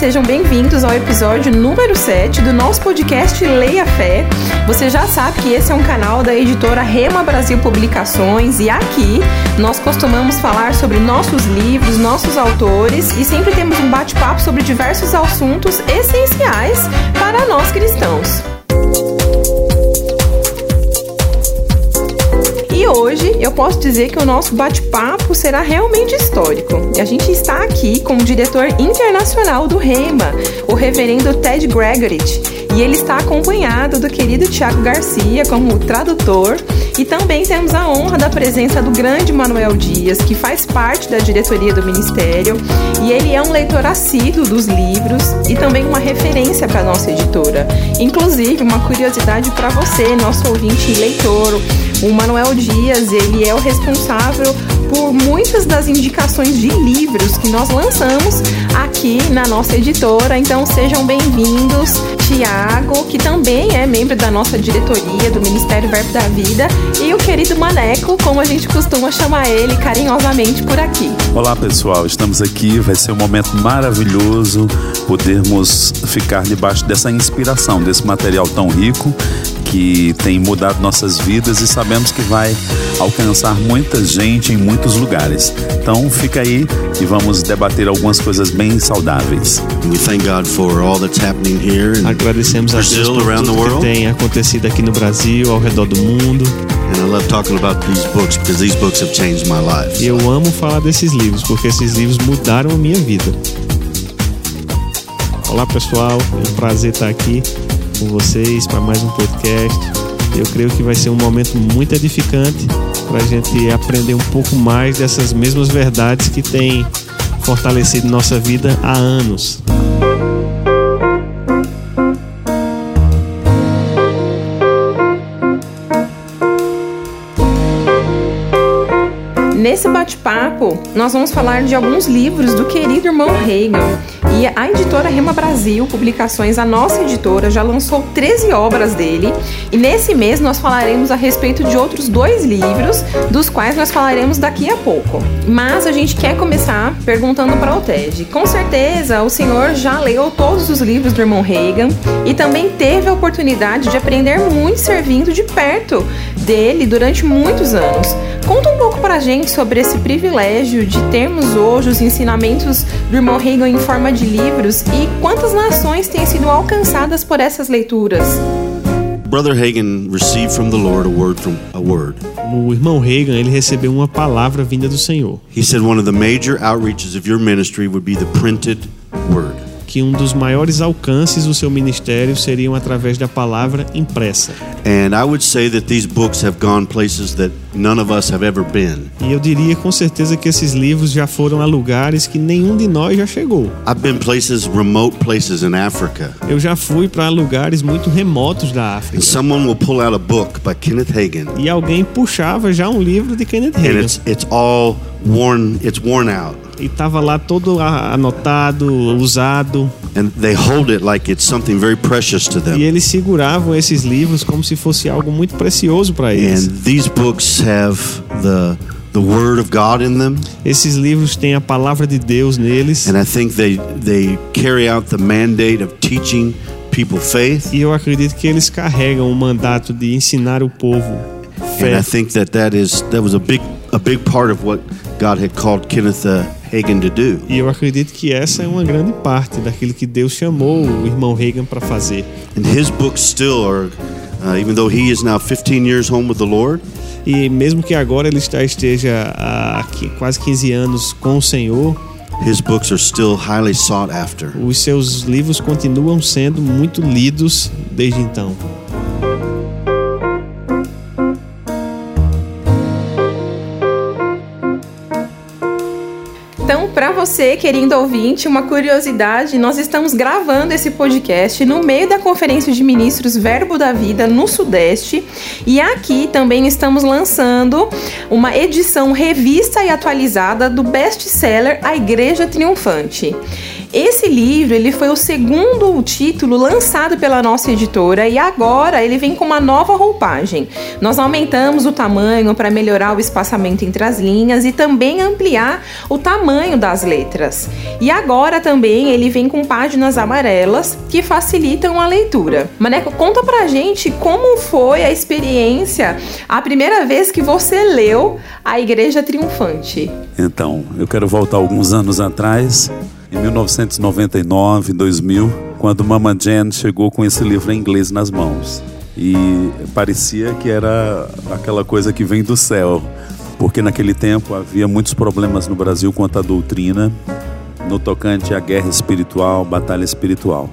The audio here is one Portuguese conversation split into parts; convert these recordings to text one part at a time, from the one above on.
sejam bem-vindos ao episódio número 7 do nosso podcast Leia Fé. Você já sabe que esse é um canal da editora Rema Brasil Publicações e aqui nós costumamos falar sobre nossos livros, nossos autores e sempre temos um bate-papo sobre diversos assuntos essenciais para nós cristãos. Hoje eu posso dizer que o nosso bate-papo será realmente histórico. A gente está aqui com o diretor internacional do REMA, o reverendo Ted Gregory, e ele está acompanhado do querido Tiago Garcia como tradutor. E também temos a honra da presença do grande Manuel Dias, que faz parte da diretoria do Ministério, e ele é um leitor assíduo dos livros e também uma referência para nossa editora. Inclusive, uma curiosidade para você, nosso ouvinte e leitor, o Manuel Dias, ele é o responsável por muitas das indicações de livros que nós lançamos aqui na nossa editora. Então sejam bem-vindos, Tiago, que também é membro da nossa diretoria do Ministério Verbo da Vida, e o querido Maneco, como a gente costuma chamar ele carinhosamente por aqui. Olá, pessoal, estamos aqui. Vai ser um momento maravilhoso podermos ficar debaixo dessa inspiração, desse material tão rico que tem mudado nossas vidas e sabemos que vai alcançar muita gente em muitos lugares. Então fica aí e vamos debater algumas coisas bem saudáveis. We thank God for all that's happening here in Agradecemos a Deus por tudo que tem acontecido aqui no Brasil, ao redor do mundo. And I love talking about these books because these books have changed my life. E eu amo falar desses livros, porque esses livros mudaram a minha vida. Olá pessoal, é um prazer estar aqui com vocês para mais um podcast. Eu creio que vai ser um momento muito edificante para a gente aprender um pouco mais dessas mesmas verdades que têm fortalecido nossa vida há anos. Nesse bate-papo, nós vamos falar de alguns livros do querido irmão Reagan. E a editora Rema Brasil Publicações, a nossa editora, já lançou 13 obras dele. E nesse mês nós falaremos a respeito de outros dois livros, dos quais nós falaremos daqui a pouco. Mas a gente quer começar perguntando para o Ted. Com certeza o senhor já leu todos os livros do irmão Reagan e também teve a oportunidade de aprender muito servindo de perto dele durante muitos anos. Conta um pouco pra gente sobre esse privilégio de termos hoje os ensinamentos do irmão Reagan em forma de livros e quantas nações têm sido alcançadas por essas leituras. Brother Hagen received from the Lord a word from a word. O irmão Reagan, ele recebeu uma palavra vinda do Senhor. He said one of the major outreaches of your ministry would be the printed word. Que um dos maiores alcances do seu ministério seriam através da palavra impressa. And I would say that these books have gone places that none of us have ever been. E eu diria com certeza que esses livros já foram a lugares que nenhum de nós já chegou. Places, remote places in Africa. Eu já fui para lugares muito remotos da And África. someone will pull out a book by Kenneth Hagin E alguém puxava já um livro de Kenneth and Hagin. it's it's all worn it's worn out. E tava lá todo anotado, usado. And they hold it like it's something very precious to E them. eles seguravam esses livros como se fosse algo muito precioso para eles. And these books have the the word of God in them. Esses livros têm a palavra de Deus neles. And I think they they carry out the mandate of teaching people faith. E eu acredito que eles carregam o mandato de ensinar o povo And fé. I think that that is that was a big a big part of what God had called Kenneth Hagin to do. E eu acredito que essa é uma grande parte daquilo que Deus chamou o irmão Reagan para fazer. And his books still are, uh, even though he is now 15 years home with the Lord, E mesmo que agora ele está, esteja há quase 15 anos com o Senhor, his books are still highly sought after. os seus livros continuam sendo muito lidos desde então. Você, querido ouvinte, uma curiosidade, nós estamos gravando esse podcast no meio da Conferência de Ministros Verbo da Vida no Sudeste, e aqui também estamos lançando uma edição revista e atualizada do best-seller A Igreja Triunfante. Esse livro ele foi o segundo título lançado pela nossa editora e agora ele vem com uma nova roupagem. Nós aumentamos o tamanho para melhorar o espaçamento entre as linhas e também ampliar o tamanho das letras. E agora também ele vem com páginas amarelas que facilitam a leitura. Maneco, conta pra gente como foi a experiência a primeira vez que você leu A Igreja Triunfante. Então, eu quero voltar alguns anos atrás em 1999, 2000, quando Mama Jen chegou com esse livro em inglês nas mãos. E parecia que era aquela coisa que vem do céu, porque naquele tempo havia muitos problemas no Brasil quanto à doutrina, no tocante à guerra espiritual, batalha espiritual.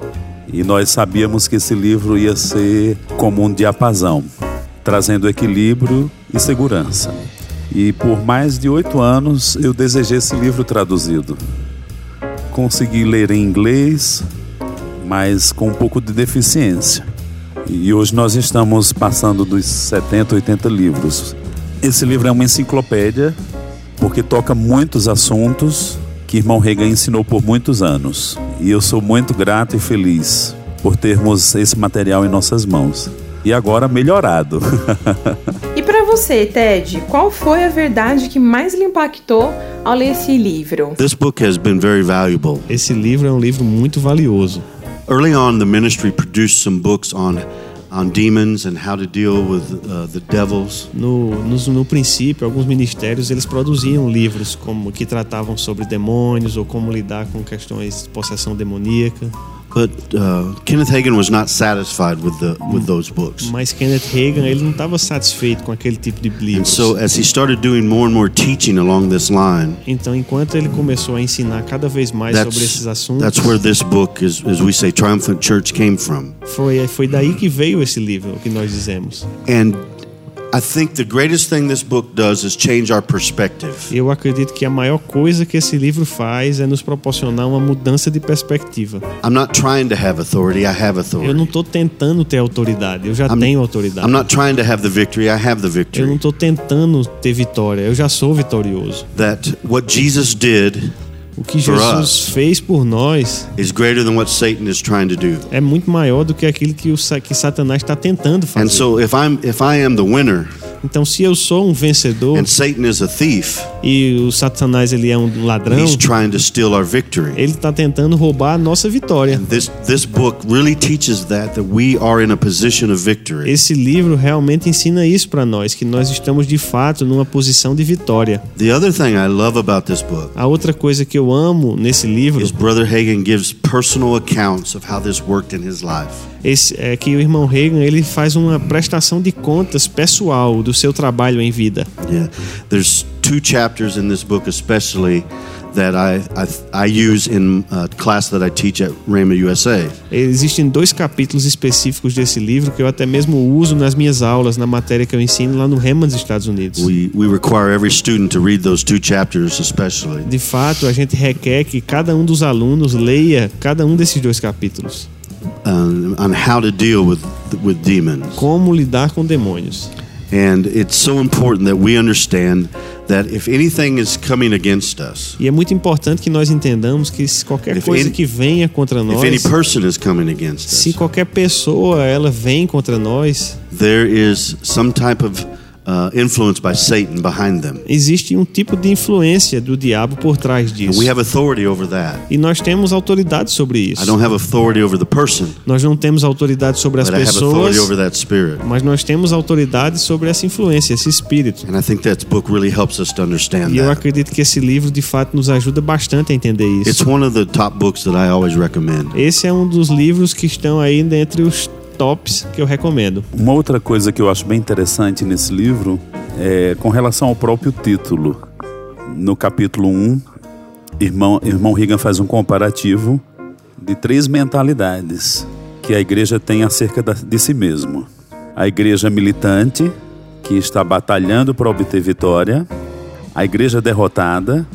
E nós sabíamos que esse livro ia ser como um diapasão, trazendo equilíbrio e segurança. E por mais de oito anos eu desejei esse livro traduzido consegui ler em inglês, mas com um pouco de deficiência. E hoje nós estamos passando dos 70, 80 livros. Esse livro é uma enciclopédia, porque toca muitos assuntos que irmão Regan ensinou por muitos anos. E eu sou muito grato e feliz por termos esse material em nossas mãos. E agora melhorado. e para você, Ted, qual foi a verdade que mais lhe impactou ao ler esse livro? This book has been very valuable. Esse livro é um livro muito valioso. Early on, the ministry produced some books on on demons and how to deal with uh, the devils. No, no, no, princípio, alguns ministérios eles produziam livros como que tratavam sobre demônios ou como lidar com questões de possessão demoníaca. But uh, Kenneth Hagin was not satisfied with the with those books. Mas Kenneth Hagin ele não estava satisfeito com aquele tipo de livros. And so as he started doing more and more teaching along this line. Então enquanto ele começou a ensinar cada vez mais sobre esses assuntos. That's where this book is as we say Triumphant Church came from. Foi foi daí que veio esse livro, que nós dizemos. And Eu acredito que a maior coisa que esse livro faz é nos proporcionar uma mudança de perspectiva. I'm not trying to have authority, I have authority. Eu não estou tentando ter autoridade, eu já I'm, tenho autoridade. I'm not trying to have the victory, I have the victory. Eu não estou tentando ter vitória, eu já sou vitorioso. That what Jesus did o que Jesus fez por nós é muito maior do que aquilo que, o, que Satanás está tentando fazer. And so if I'm if I am the winner, então, se eu sou um vencedor thief, e o Satanás ele é um ladrão, ele está tentando roubar a nossa vitória. This, this really Esse livro realmente ensina isso para nós, que nós estamos de fato numa posição de vitória. A outra coisa que eu amo nesse livro is Brother Hagen gives personal accounts of how this worked in his life. Esse, é que o irmão Reagan ele faz uma prestação de contas pessoal do seu trabalho em vida. Yeah. There's two chapters in this book especially that I, I, I use in a class that I teach at Rhema USA. Existem dois capítulos específicos desse livro que eu até mesmo uso nas minhas aulas na matéria que eu ensino lá no Rhema dos Estados Unidos. We, we require every student to read those two chapters especially. De fato, a gente requer que cada um dos alunos leia cada um desses dois capítulos. Um, on how to deal with with demons. Como lidar com demônios. And it's so important that we understand that if anything is coming against us, e é muito importante que nós entendamos que se qualquer coisa any, que venha contra nós, if any person is coming against se qualquer pessoa ela vem contra nós, there is some type of uh, influenced by Satan behind them. Existe um tipo de influência do diabo por trás disso. We have authority over that. E nós temos autoridade sobre isso. I don't have authority over the person. Nós não temos autoridade sobre as pessoas. I have authority over that spirit. Mas nós temos autoridade sobre essa influência, esse espírito. And I think that book really helps us to understand e eu acredito que esse livro de fato nos ajuda bastante a entender isso. It's one of the top books that I always recommend. Esse é um dos livros que estão aí dentre os tops que eu recomendo. Uma outra coisa que eu acho bem interessante nesse livro é com relação ao próprio título. No capítulo 1, irmão, irmão Reagan faz um comparativo de três mentalidades que a igreja tem acerca de si mesmo. A igreja militante, que está batalhando para obter vitória, a igreja derrotada,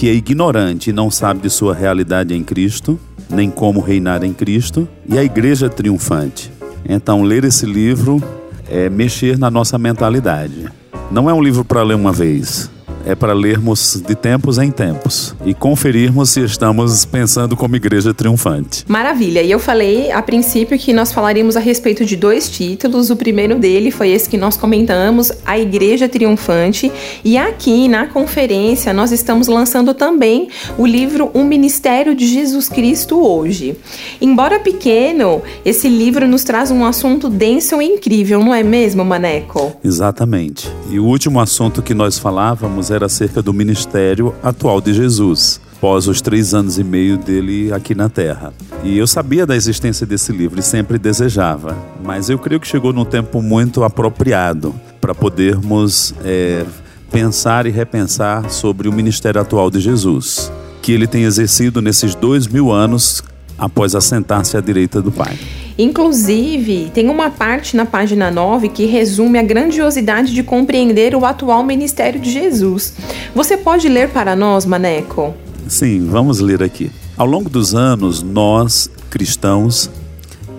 que é ignorante e não sabe de sua realidade em Cristo, nem como reinar em Cristo, e a igreja triunfante. Então, ler esse livro é mexer na nossa mentalidade. Não é um livro para ler uma vez, é para lermos de tempos em tempos e conferirmos se estamos pensando como igreja triunfante. Maravilha. E eu falei a princípio que nós falaríamos a respeito de dois títulos. O primeiro dele foi esse que nós comentamos, A Igreja Triunfante. E aqui na conferência nós estamos lançando também o livro O Ministério de Jesus Cristo hoje. Embora pequeno, esse livro nos traz um assunto denso e incrível, não é mesmo, Maneco? Exatamente. E o último assunto que nós falávamos era acerca do ministério atual de Jesus após os três anos e meio dele aqui na Terra. E eu sabia da existência desse livro e sempre desejava, mas eu creio que chegou num tempo muito apropriado para podermos é, pensar e repensar sobre o ministério atual de Jesus, que ele tem exercido nesses dois mil anos após assentar-se à direita do Pai. Inclusive, tem uma parte na página 9 que resume a grandiosidade de compreender o atual ministério de Jesus. Você pode ler para nós, Maneco? Sim, vamos ler aqui. Ao longo dos anos, nós, cristãos,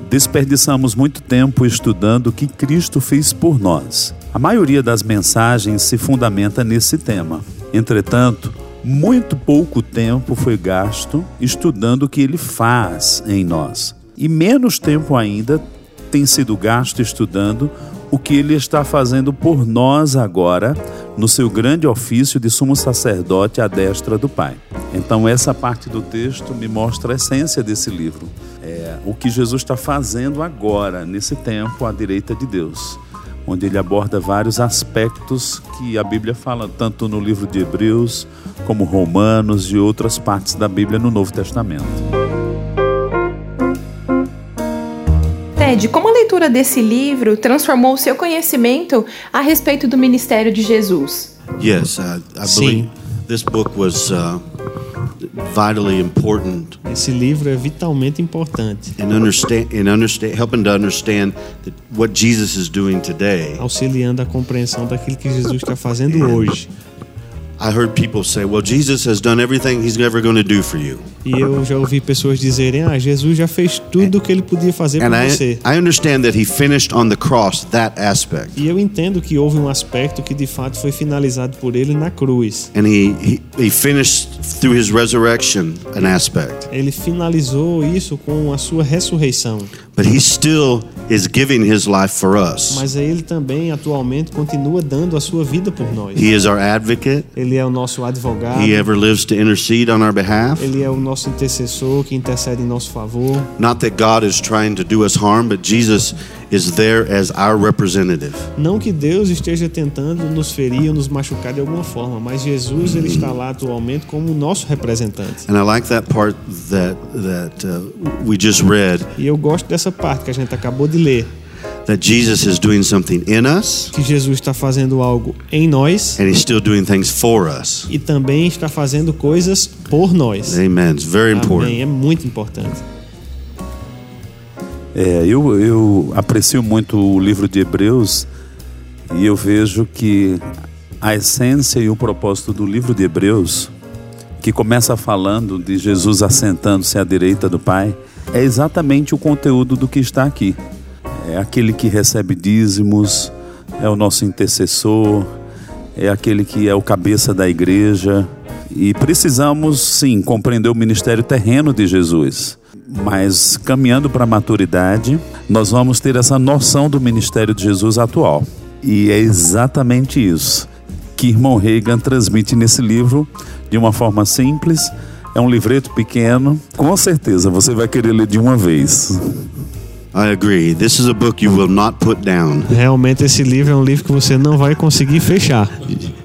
desperdiçamos muito tempo estudando o que Cristo fez por nós. A maioria das mensagens se fundamenta nesse tema. Entretanto, muito pouco tempo foi gasto estudando o que ele faz em nós. E menos tempo ainda tem sido gasto estudando o que ele está fazendo por nós agora, no seu grande ofício de sumo sacerdote à destra do Pai. Então, essa parte do texto me mostra a essência desse livro. É o que Jesus está fazendo agora, nesse tempo, à direita de Deus, onde ele aborda vários aspectos que a Bíblia fala, tanto no livro de Hebreus, como Romanos e outras partes da Bíblia no Novo Testamento. Ted, como a leitura desse livro transformou o seu conhecimento a respeito do ministério de Jesus? Yes, uh, I Sim. believe this book was uh, vitally important Esse livro é vitalmente importante, in understand in understand helping to understand that what Jesus is doing today. auxiliando a compreensão daquilo que Jesus está fazendo hoje. I heard people say, "Well, Jesus has done everything he's ever going to do for you." E eu já ouvi pessoas dizerem: Ah, Jesus já fez tudo o que ele podia fazer por I, você. I understand that he finished on the cross that aspect. E eu entendo que houve um aspecto que de fato foi finalizado por ele na cruz. And he, he, he finished through his resurrection an aspect. Ele finalizou isso com a sua ressurreição. But he still is giving his life for us. Mas ele também atualmente continua dando a sua vida por nós. He is our advocate. Ele é o nosso advogado. He ever lives to intercede on our behalf. Ele é o nosso intercessor que intercede em nosso favor. Not that God is trying to do us harm, but Jesus is there as our representative. Não que Deus esteja tentando nos ferir ou nos machucar de alguma forma, mas Jesus ele está lá atualmente como nosso representante. And I like that part that that uh, we just read E eu gosto dessa parte que a gente acabou de ler, that Jesus is doing something in us que Jesus está fazendo algo em nós and he's still doing things for us. e também está fazendo coisas por nós. Amen. It's very Amém. important. É muito importante. É, eu, eu aprecio muito o livro de Hebreus e eu vejo que a essência e o propósito do livro de Hebreus, que começa falando de Jesus assentando-se à direita do Pai, é exatamente o conteúdo do que está aqui. É aquele que recebe dízimos, é o nosso intercessor, é aquele que é o cabeça da igreja. E precisamos, sim, compreender o ministério terreno de Jesus. Mas caminhando para a maturidade, nós vamos ter essa noção do ministério de Jesus atual. E é exatamente isso que irmão Reagan transmite nesse livro de uma forma simples. É um livreto pequeno, com certeza você vai querer ler de uma vez. I agree. This is a book you will not put down. Realmente esse livro é um livro que você não vai conseguir fechar.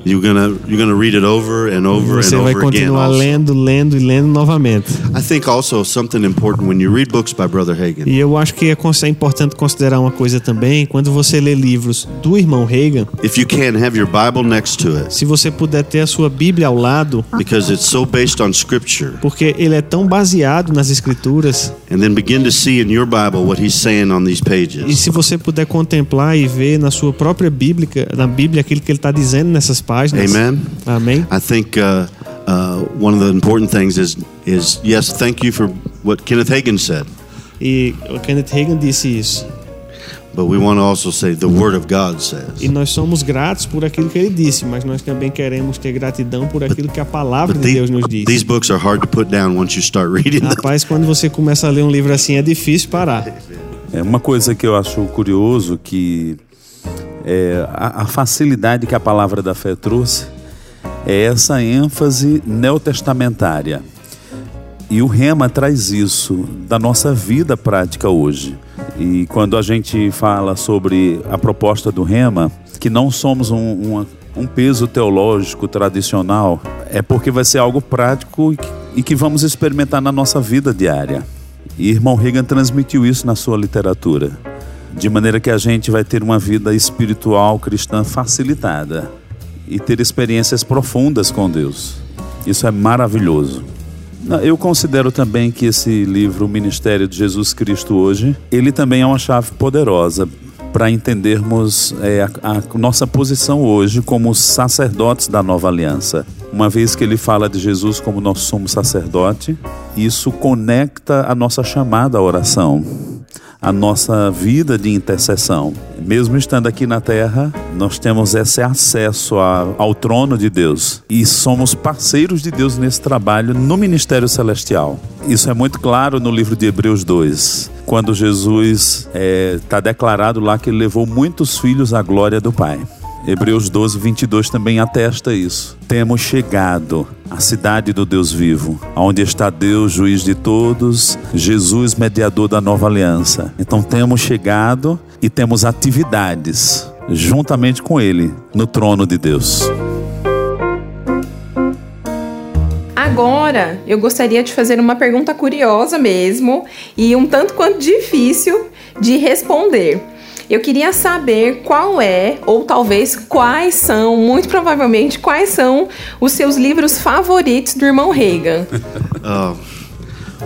You're gonna you're gonna read it over and over Você and vai over again. continuar lendo, lendo e lendo novamente. I think also something important when you read books by Brother Hagen. E eu acho que é é importante considerar uma coisa também, quando você lê livros do irmão Reagan, If you can, have your Bible next to it se você puder ter a sua Bíblia ao lado, because it's so based on Scripture. porque ele é tão baseado nas escrituras, And then begin to see in your Bible what he's saying on these e pages. se você puder contemplar e ver na sua própria Bíblia, na Bíblia aquilo que ele está dizendo nessas páginas. Amen. Amém. I think uh, uh, one of the important things is is yes, thank you for what Kenneth Hagin said. E o Kenneth Reagan disse isso. But we want to also say the Word of God says. E nós somos gratos por aquilo que ele disse, mas nós também queremos ter gratidão por aquilo que a palavra But de Deus nos diz. these books are hard to put down once you start reading them. Rapaz, quando você começa a ler um livro assim, é difícil parar. É uma coisa que eu acho curioso que é, a, a facilidade que a palavra da fé trouxe é essa ênfase neotestamentária. E o Rema traz isso da nossa vida prática hoje. E quando a gente fala sobre a proposta do Rema, que não somos um, um peso teológico tradicional, é porque vai ser algo prático e que, e que vamos experimentar na nossa vida diária. E irmão Reagan transmitiu isso na sua literatura, de maneira que a gente vai ter uma vida espiritual cristã facilitada e ter experiências profundas com Deus. Isso é maravilhoso. Eu considero também que esse livro, O Ministério de Jesus Cristo hoje, ele também é uma chave poderosa para entendermos é, a, a nossa posição hoje como sacerdotes da nova aliança. Uma vez que ele fala de Jesus como nós somos sacerdote, isso conecta a nossa chamada à oração a nossa vida de intercessão. Mesmo estando aqui na terra, nós temos esse acesso ao trono de Deus e somos parceiros de Deus nesse trabalho no ministério celestial. Isso é muito claro no livro de Hebreus 2, quando Jesus está declarado lá que ele levou muitos filhos à glória do Pai. Hebreus 12, 22 também atesta isso. Temos chegado à cidade do Deus vivo, onde está Deus, juiz de todos, Jesus, mediador da nova aliança. Então temos chegado e temos atividades juntamente com Ele no trono de Deus. Agora, eu gostaria de fazer uma pergunta curiosa mesmo e um tanto quanto difícil de responder. Eu queria saber qual é, ou talvez quais são, muito provavelmente, quais são os seus livros favoritos do irmão Reagan. Uh,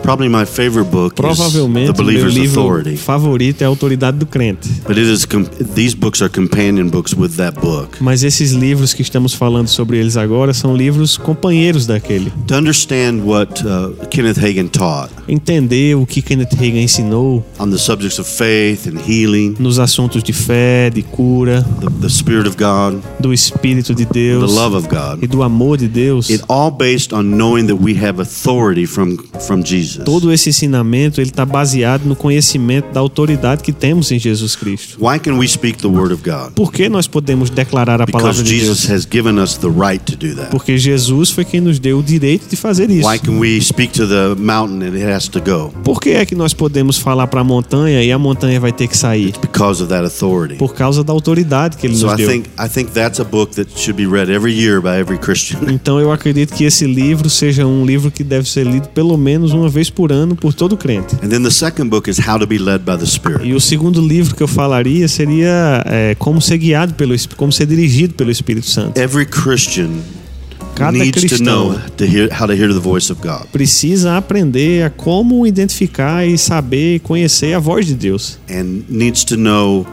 probably my favorite book is Provavelmente The o meu Believer's livro Authority. favorito é a Autoridade do Crente. But it is these books are companion books with that book. Mas esses livros que estamos falando sobre eles agora são livros companheiros daquele. To understand what uh, Kenneth Hagin taught Entender o que Kenneth Reagan ensinou on the subjects of faith and healing, nos assuntos de fé, de cura, the, the Spirit of God, do Espírito de the Deus love of e God, do amor de Deus. it all based on knowing that we have authority from from Jesus. Todo esse ensinamento ele está baseado no conhecimento da autoridade que temos em Jesus Cristo. Why can we speak the Word of God? Por que nós podemos declarar a palavra Because de Jesus Deus? has given us the right to do that. Porque Jesus foi quem nos deu o direito de fazer isso. Why can we speak to the mountain and it has to go? Por que é que nós podemos falar para a montanha e a montanha vai ter que sair? Because of that authority. Por causa da autoridade que ele So nos I deu. think I think that's a book that should be read every year by every Christian. Então eu acredito que esse livro seja um livro que deve ser lido pelo menos uma vez por ano por todo crente. And then the second book is How to Be Led by the Spirit. E o segundo livro que eu falaria seria é, como ser guiado pelo como ser dirigido pelo Espírito Santo. Every Christian Cada needs to cristão know to hear how to hear the voice of God. precisa aprender a como identificar e saber conhecer a voz de Deus. and needs to know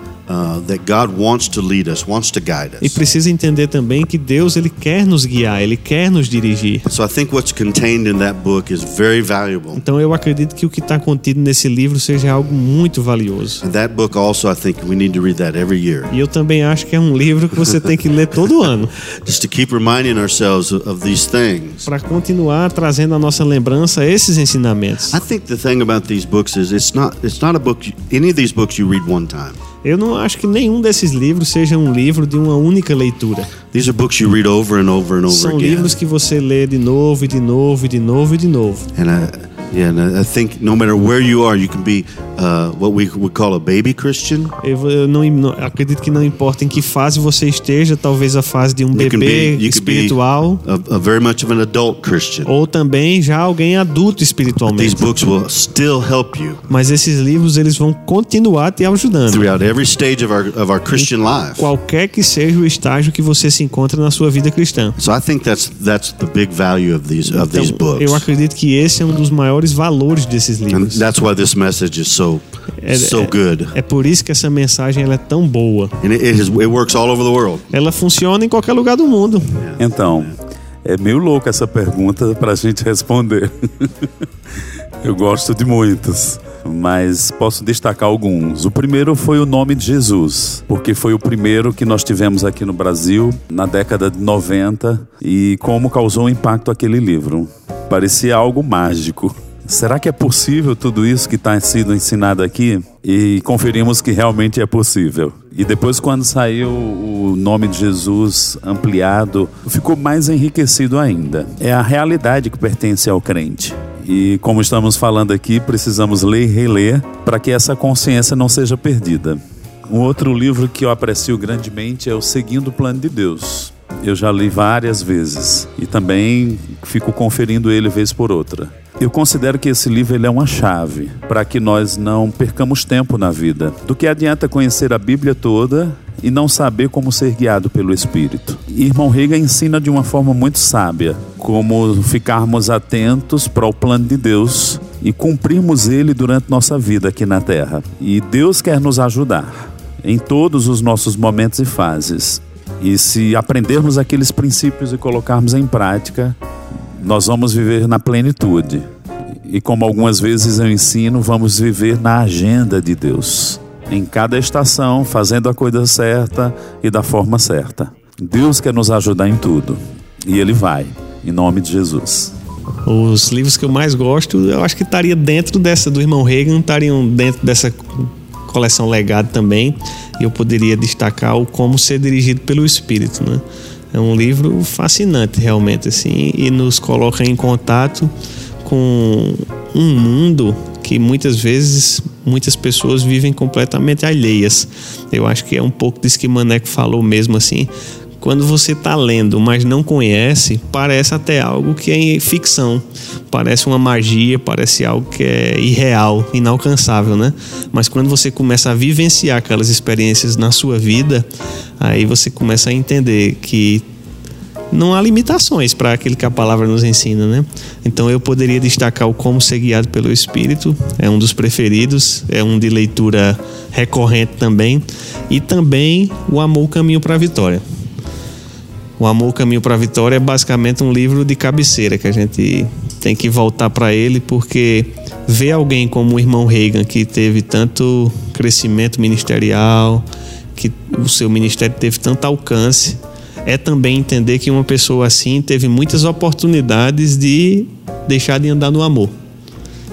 that God wants to lead us, wants to guide E us. precisa entender também que Deus ele quer nos guiar, ele quer nos dirigir. So I think what's contained in that book is very valuable. Então eu acredito que o que está contido nesse livro seja algo muito valioso. And that book also, I think we need to read that every year, E eu também acho que é um livro que você tem que ler todo ano just to keep reminding ourselves of, of these things. para continuar trazendo à nossa lembrança esses ensinamentos. I think the thing about these books is it's not it's not a book. Any of these books you read one time. Eu não acho que nenhum desses livros seja um livro de uma única leitura. These are books you read over and over and over São again. livros que você lê de novo e de novo e de novo e de novo. And I, yeah, and I think no matter where you are, you can be what we would call a baby Christian. Eu, não, acredito que não importa em que fase você esteja, talvez a fase de um You bebê be, espiritual a, a very much of an adult Christian. ou também já alguém adulto These espiritualmente. books will still help you Mas esses livros eles vão continuar te ajudando. throughout every stage of our of our Christian life. Qualquer que seja o estágio que você se encontra na sua vida cristã. So I think that's that's the big value of these of these Então, books, eu acredito que esse é um dos maiores valores desses and livros. that's why this message is so É- so good. É por isso que essa mensagem ela é tão boa. And it, it, works all over the world. Ela funciona em qualquer lugar do mundo. Então, é meio louco essa pergunta para a gente responder. Eu gosto de muitas, mas posso destacar alguns. O primeiro foi o nome de Jesus, porque foi o primeiro que nós tivemos aqui no Brasil na década de 90 e como causou um impacto aquele livro. Parecia algo mágico. Será que é possível tudo isso que está sendo ensinado aqui? E conferimos que realmente é possível. E depois, quando saiu o nome de Jesus ampliado, ficou mais enriquecido ainda. É a realidade que pertence ao crente. E como estamos falando aqui, precisamos ler e reler para que essa consciência não seja perdida. Um outro livro que eu aprecio grandemente é o Seguindo o Plano de Deus. Eu já li várias vezes e também fico conferindo ele vez por outra. Eu considero que esse livro ele é uma chave para que nós não percamos tempo na vida. Do que adianta conhecer a Bíblia toda e não saber como ser guiado pelo Espírito. Irmão Rega ensina de uma forma muito sábia como ficarmos atentos para o plano de Deus e cumprirmos ele durante nossa vida aqui na terra. E Deus quer nos ajudar em todos os nossos momentos e fases. E se aprendermos aqueles princípios e colocarmos em prática, nós vamos viver na plenitude. E como algumas vezes eu ensino, vamos viver na agenda de Deus. Em cada estação, fazendo a coisa certa e da forma certa. Deus quer nos ajudar em tudo. E Ele vai, em nome de Jesus. Os livros que eu mais gosto, eu acho que estaria dentro dessa do irmão Reagan, estariam dentro dessa coleção legado também. E eu poderia destacar o Como Ser Dirigido pelo Espírito, né? É um livro fascinante realmente assim e nos coloca em contato com um mundo que muitas vezes muitas pessoas vivem completamente alheias. Eu acho que é um pouco disso que Maneco falou mesmo assim. Quando você está lendo, mas não conhece, parece até algo que é ficção, parece uma magia, parece algo que é irreal, inalcançável, né? Mas quando você começa a vivenciar aquelas experiências na sua vida, aí você começa a entender que não há limitações para aquilo que a palavra nos ensina, né? Então eu poderia destacar o Como Ser Guiado pelo Espírito, é um dos preferidos, é um de leitura recorrente também, e também O Amor, o Caminho para a Vitória. O Amor, Caminho para a Vitória é basicamente um livro de cabeceira que a gente tem que voltar para ele, porque ver alguém como o irmão Reagan, que teve tanto crescimento ministerial, que o seu ministério teve tanto alcance, é também entender que uma pessoa assim teve muitas oportunidades de deixar de andar no amor.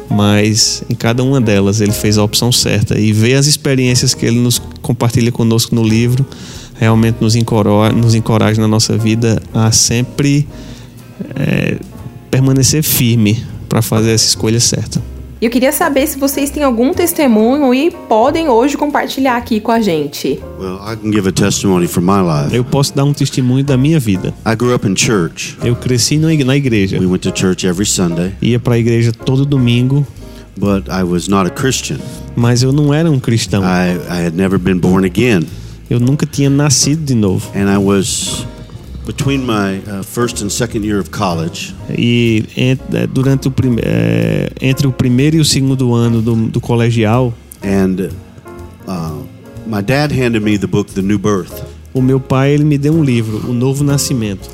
Mas em cada uma delas ele fez a opção certa e ver as experiências que ele nos compartilha conosco no livro realmente nos encoraja, nos encoraja na nossa vida a sempre é, permanecer firme para fazer essa escolha certa. Eu queria saber se vocês têm algum testemunho e podem hoje compartilhar aqui com a gente. Well, I can give a testimony from my life. Eu posso dar um testemunho da minha vida. I grew up in church. Eu cresci na igreja. We went to church every Sunday, Ia para a igreja todo domingo, but I was not a Christian. mas eu não era um cristão. I, I had never been born again. Eu nunca tinha nascido de novo. And I was between my uh, first and second year of college. E en- eh, durante o prime- eh, entre o primeiro e o segundo ano do, do colegial, And uh, my dad handed me the book, The New Birth. o meu pai ele me deu um livro, O Novo Nascimento.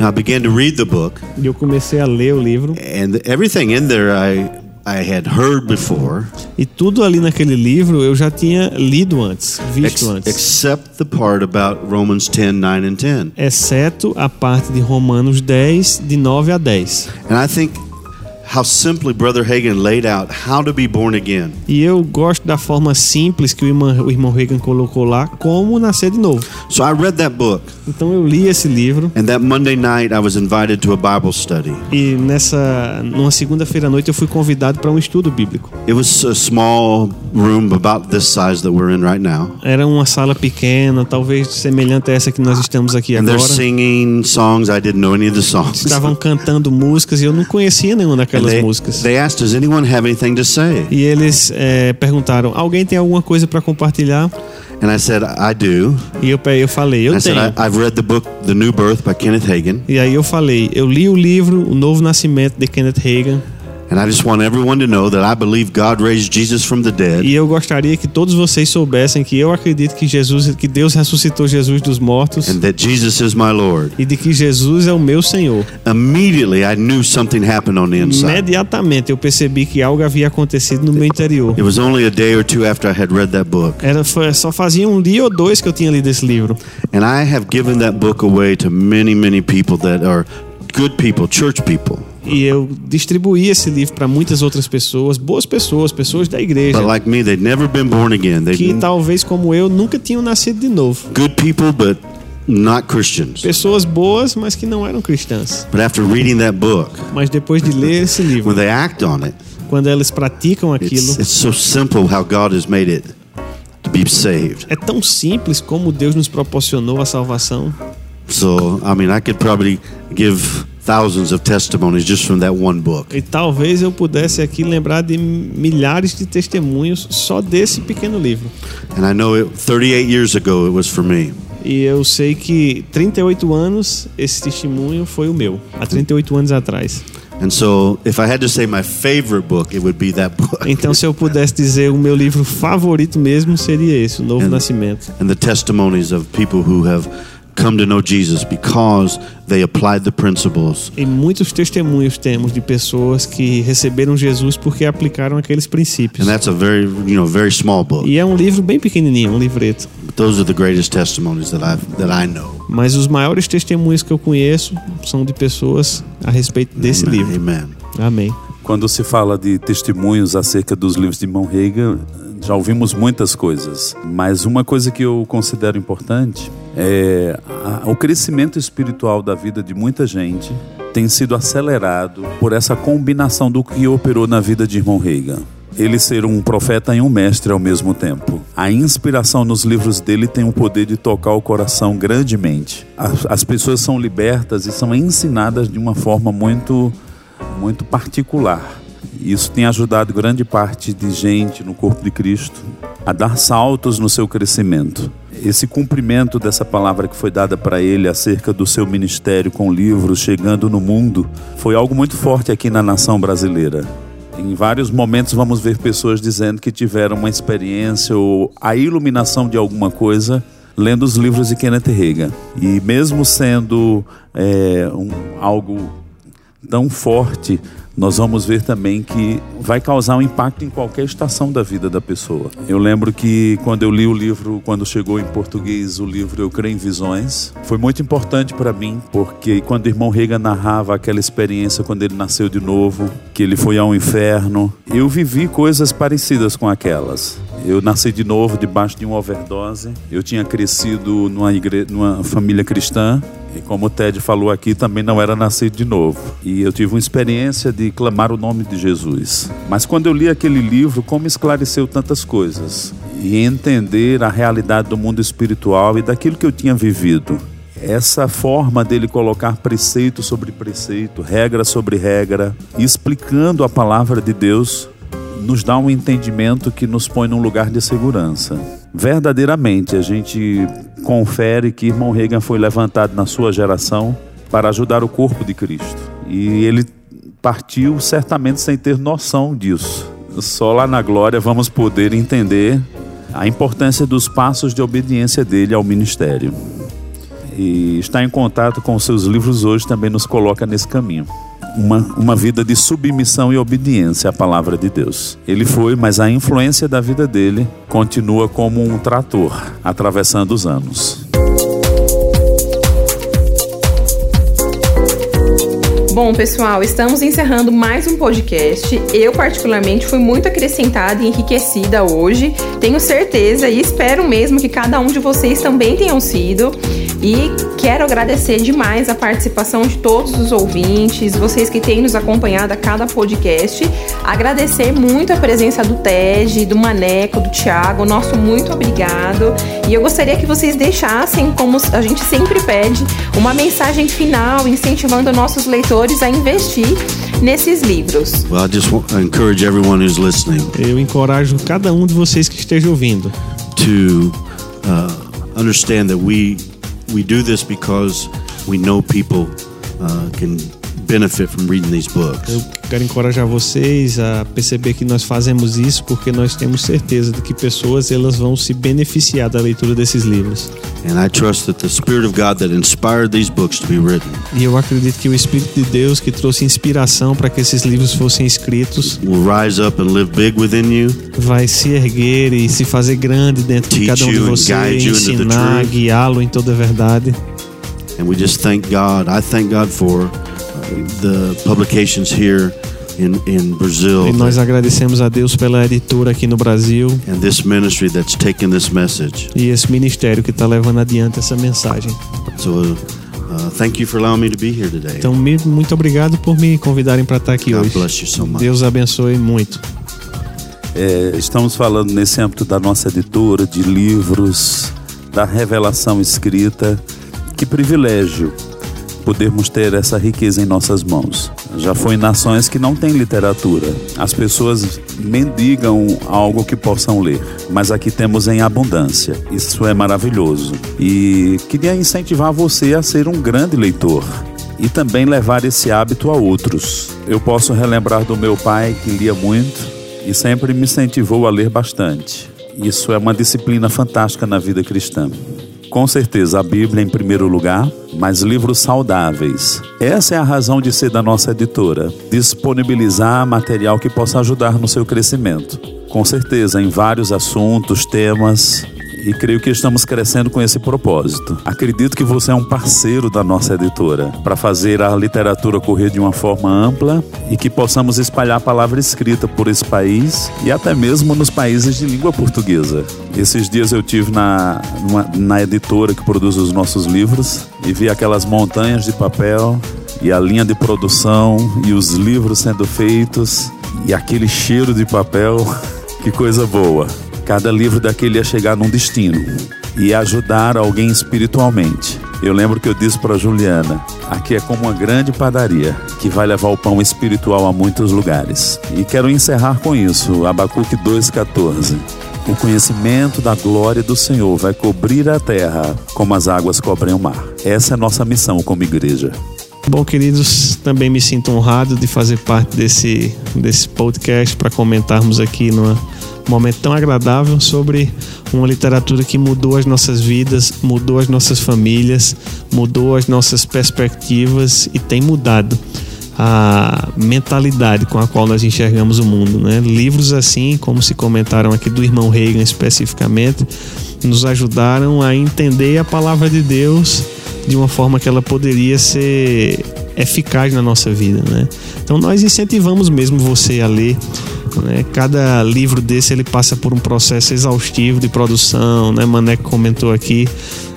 Now I began to read the book, E eu comecei a ler o livro and everything in there I I had heard before, e tudo ali naquele livro eu já tinha lido antes, ex- visto antes. except the part about Romans 10, 9, and 10. Exceto a parte de Romanos 10, de 9 a 10. And I think how simply Brother Hagan laid out how to be born again. E eu gosto da forma simples que o irmão, o irmão Reagan colocou lá, como nascer de novo. So I read that book, Então eu li esse livro and that Monday night I was invited to a Bible study. e nessa numa segunda-feira à noite eu fui convidado para um estudo bíblico. It was a small room about this size that we're in right now. Era uma sala pequena, talvez semelhante a essa que nós estamos aqui And agora. they're singing songs. I didn't know any of the songs. Estavam cantando músicas e eu não conhecia nenhuma And daquelas they, músicas. they asked, Does anyone have anything to say? E eles eh, perguntaram: alguém tem alguma coisa para compartilhar? And I said, I do. E eu, eu falei: eu tenho. I, I've read the book, The New Birth by Kenneth Hagin. E aí eu falei: eu li o livro O Novo Nascimento de Kenneth Reagan And I just want everyone to know that I believe God raised Jesus from the dead. E eu gostaria que todos vocês soubessem que eu acredito que Jesus, que Deus ressuscitou Jesus dos mortos And that Jesus is my Lord. e de que Jesus é o meu Senhor. Immediately, I knew something happened on the inside. Imediatamente eu percebi que algo havia acontecido no meu interior. It was only a day or two after I had read that book. Era foi, só fazia um dia ou dois que eu tinha lido esse livro. And I have given that book away to many, many people that are good people, church people. E eu distribuí esse livro para muitas outras pessoas, boas pessoas, pessoas da igreja, But like me, they'd never been born again. que They talvez como eu nunca tinham nascido de novo. good people, but not Christians. Pessoas boas, mas que não eram cristãs. But after reading that book, Mas depois de ler esse livro, when they act on it, quando elas praticam aquilo, it's, it's so simple how God has made it to be saved. é tão simples como Deus nos proporcionou a salvação. So, I mean, I could probably give thousands of testimonies just from that one book. E talvez eu pudesse aqui lembrar de milhares de testemunhos só desse pequeno livro. And I know it, 38 years ago it was for me. E eu sei que 38 anos esse testemunho foi o meu, há 38 anos atrás. And so, if I had to say my favorite book, it would be that book. Então, se eu pudesse dizer o meu livro favorito mesmo, seria esse, O Novo And- Nascimento. and the testimonies of people who have come to know Jesus because they applied the principles E muitos testemunhos temos de pessoas que receberam Jesus porque aplicaram aqueles princípios. And that's a very, you know, very small book. E é um livro bem pequenininho, um livreto. But those are the greatest testimonies that I've that I know. Mas os maiores testemunhos que eu conheço são de pessoas a respeito desse Amen. livro. Amen. Amém. Quando se fala de testemunhos acerca dos livros de Mão Reiga, já ouvimos muitas coisas, mas uma coisa que eu considero importante é a- o crescimento espiritual da vida de muita gente tem sido acelerado por essa combinação do que operou na vida de Irmão Reiga. Ele ser um profeta e um mestre ao mesmo tempo. A inspiração nos livros dele tem o poder de tocar o coração grandemente. As, as pessoas são libertas e são ensinadas de uma forma muito muito particular. Isso tem ajudado grande parte de gente no corpo de Cristo a dar saltos no seu crescimento. Esse cumprimento dessa palavra que foi dada para ele acerca do seu ministério com livros chegando no mundo foi algo muito forte aqui na nação brasileira. Em vários momentos vamos ver pessoas dizendo que tiveram uma experiência ou a iluminação de alguma coisa lendo os livros de Kenneth Reagan. E mesmo sendo é, um, algo tão forte, nós vamos ver também que vai causar um impacto em qualquer estação da vida da pessoa. Eu lembro que quando eu li o livro, quando chegou em português o livro Eu Creio em Visões, foi muito importante para mim, porque quando o irmão Reagan narrava aquela experiência quando ele nasceu de novo, que ele foi ao inferno, eu vivi coisas parecidas com aquelas. Eu nasci de novo debaixo de uma overdose. Eu tinha crescido numa, igre... numa família cristã. E como o Ted falou aqui, também não era nascido de novo. E eu tive uma experiência de clamar o nome de Jesus. Mas quando eu li aquele livro, como esclareceu tantas coisas. E entender a realidade do mundo espiritual e daquilo que eu tinha vivido. Essa forma dele colocar preceito sobre preceito, regra sobre regra, explicando a palavra de Deus nos dá um entendimento que nos põe num lugar de segurança. Verdadeiramente, a gente confere que irmão Reagan foi levantado na sua geração para ajudar o corpo de Cristo. E ele partiu certamente sem ter noção disso. Só lá na glória vamos poder entender a importância dos passos de obediência dele ao ministério. E estar em contato com seus livros hoje também nos coloca nesse caminho uma, uma vida de submissão e obediência à palavra de Deus. Ele foi, mas a influência da vida dele continua como um trator atravessando os anos. Bom, pessoal, estamos encerrando mais um podcast. Eu, particularmente, fui muito acrescentada e enriquecida hoje. Tenho certeza e espero mesmo que cada um de vocês também tenham sido. E quero agradecer demais a participação de todos os ouvintes, vocês que têm nos acompanhado a cada podcast. Agradecer muito a presença do Ted, do Maneco, do Thiago. Nosso muito obrigado. E eu gostaria que vocês deixassem, como a gente sempre pede, uma mensagem final incentivando nossos leitores a investir nesses livros. Well, I just encourage everyone who's listening Eu encorajo cada um de vocês que esteja ouvindo to uh, understand that we we do this because we know people uh, can benefit from reading these books. Eu quero encorajar vocês a perceber que nós fazemos isso porque nós temos certeza de que pessoas elas vão se beneficiar da leitura desses livros. And I trust that the Spirit of God that inspired these books to be written E eu acredito que o Espírito de Deus que trouxe inspiração para que esses livros fossem escritos will rise up and live big within you. vai se erguer e se fazer grande dentro de cada um de vocês, ensinar, guiá-lo em toda a verdade. And we just thank God. I thank God for the publications here in, in Brazil E nós agradecemos a Deus pela editora aqui no Brasil and this ministry that's taken this message. e esse ministério que está levando adiante essa mensagem. So uh, thank you for allowing me to be here today. Então, muito obrigado por me convidarem para estar aqui God hoje. bless you so much. Deus abençoe muito. É, estamos falando nesse âmbito da nossa editora, de livros, da revelação escrita. Que privilégio podermos ter essa riqueza em nossas mãos. Já foi nações que não têm literatura. As pessoas mendigam algo que possam ler, mas aqui temos em abundância. Isso é maravilhoso. E queria incentivar você a ser um grande leitor e também levar esse hábito a outros. Eu posso relembrar do meu pai que lia muito e sempre me incentivou a ler bastante. Isso é uma disciplina fantástica na vida cristã. Com certeza, a Bíblia em primeiro lugar, mas livros saudáveis. Essa é a razão de ser da nossa editora: disponibilizar material que possa ajudar no seu crescimento. Com certeza, em vários assuntos, temas, e creio que estamos crescendo com esse propósito. Acredito que você é um parceiro da nossa editora para fazer a literatura correr de uma forma ampla e que possamos espalhar a palavra escrita por esse país e até mesmo nos países de língua portuguesa. Esses dias eu tive na, numa- na editora que produz os nossos livros e vi aquelas montanhas de papel e a linha de produção e os livros sendo feitos e aquele cheiro de papel. Que coisa boa. Cada livro daquele ia chegar num destino e ajudar alguém espiritualmente. Eu lembro que eu disse para Juliana: aqui é como uma grande padaria que vai levar o pão espiritual a muitos lugares. E quero encerrar com isso, Abacuque 2,14. O conhecimento da glória do Senhor vai cobrir a terra como as águas cobrem o mar. Essa é a nossa missão como igreja. Bom, queridos, também me sinto honrado de fazer parte desse, desse podcast para comentarmos aqui num momento tão agradável sobre uma literatura que mudou as nossas vidas, mudou as nossas famílias, mudou as nossas perspectivas e tem mudado a mentalidade com a qual nós enxergamos o mundo. Né? Livros assim, como se comentaram aqui do irmão Reagan especificamente, nos ajudaram a entender a palavra de Deus de uma forma que ela poderia ser eficaz na nossa vida, né? Então nós incentivamos mesmo você a ler. Né? Cada livro desse ele passa por um processo exaustivo de produção, né? Mané comentou aqui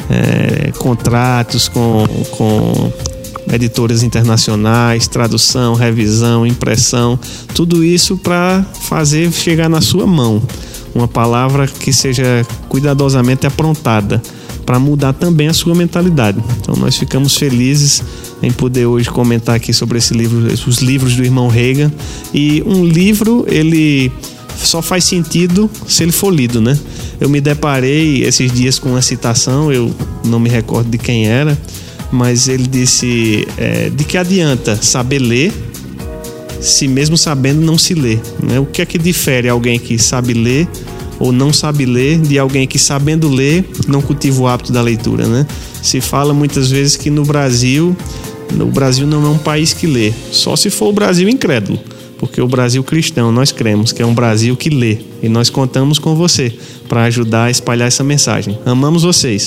é, contratos com, com editoras internacionais, tradução, revisão, impressão, tudo isso para fazer chegar na sua mão uma palavra que seja cuidadosamente aprontada para mudar também a sua mentalidade. Então nós ficamos felizes em poder hoje comentar aqui sobre esse livro, os livros do irmão Reagan e um livro ele só faz sentido se ele for lido, né? Eu me deparei esses dias com uma citação, eu não me recordo de quem era, mas ele disse: é, de que adianta saber ler se mesmo sabendo não se lê? Né? O que é que difere alguém que sabe ler ou não sabe ler de alguém que sabendo ler não cultiva o hábito da leitura, né? Se fala muitas vezes que no Brasil, o Brasil não é um país que lê, só se for o Brasil incrédulo, porque o Brasil cristão nós cremos que é um Brasil que lê e nós contamos com você para ajudar a espalhar essa mensagem. Amamos vocês.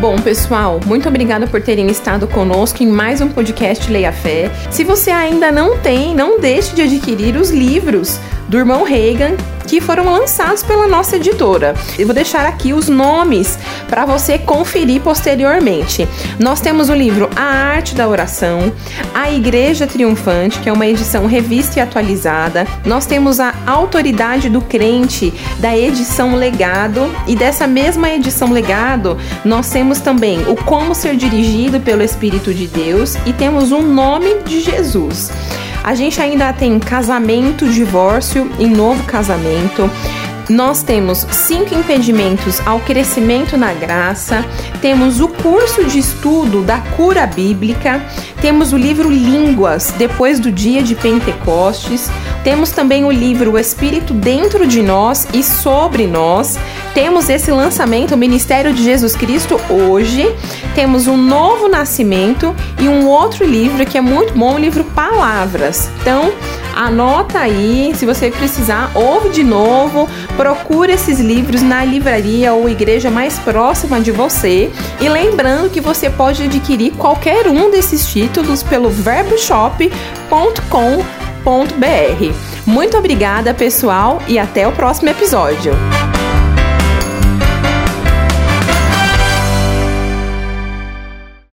Bom, pessoal, muito obrigada por terem estado conosco em mais um podcast Leia Fé. Se você ainda não tem, não deixe de adquirir os livros do irmão Reagan que foram lançados pela nossa editora. Eu vou deixar aqui os nomes para você conferir posteriormente. Nós temos o livro A Arte da Oração, A Igreja Triunfante, que é uma edição revista e atualizada. Nós temos a Autoridade do Crente, da edição Legado, e dessa mesma edição Legado, nós temos também o Como Ser Dirigido pelo Espírito de Deus e temos um nome de Jesus. A gente ainda tem casamento, divórcio e novo casamento. Nós temos cinco impedimentos ao crescimento na graça, temos o curso de estudo da cura bíblica, temos o livro Línguas, depois do dia de Pentecostes, temos também o livro O Espírito Dentro de Nós e Sobre Nós, temos esse lançamento, o Ministério de Jesus Cristo, hoje, temos um novo nascimento e um outro livro que é muito bom, o livro Palavras. Então, Anota aí, se você precisar, ouve de novo, procure esses livros na livraria ou igreja mais próxima de você. E lembrando que você pode adquirir qualquer um desses títulos pelo verboshop.com.br. Muito obrigada, pessoal, e até o próximo episódio.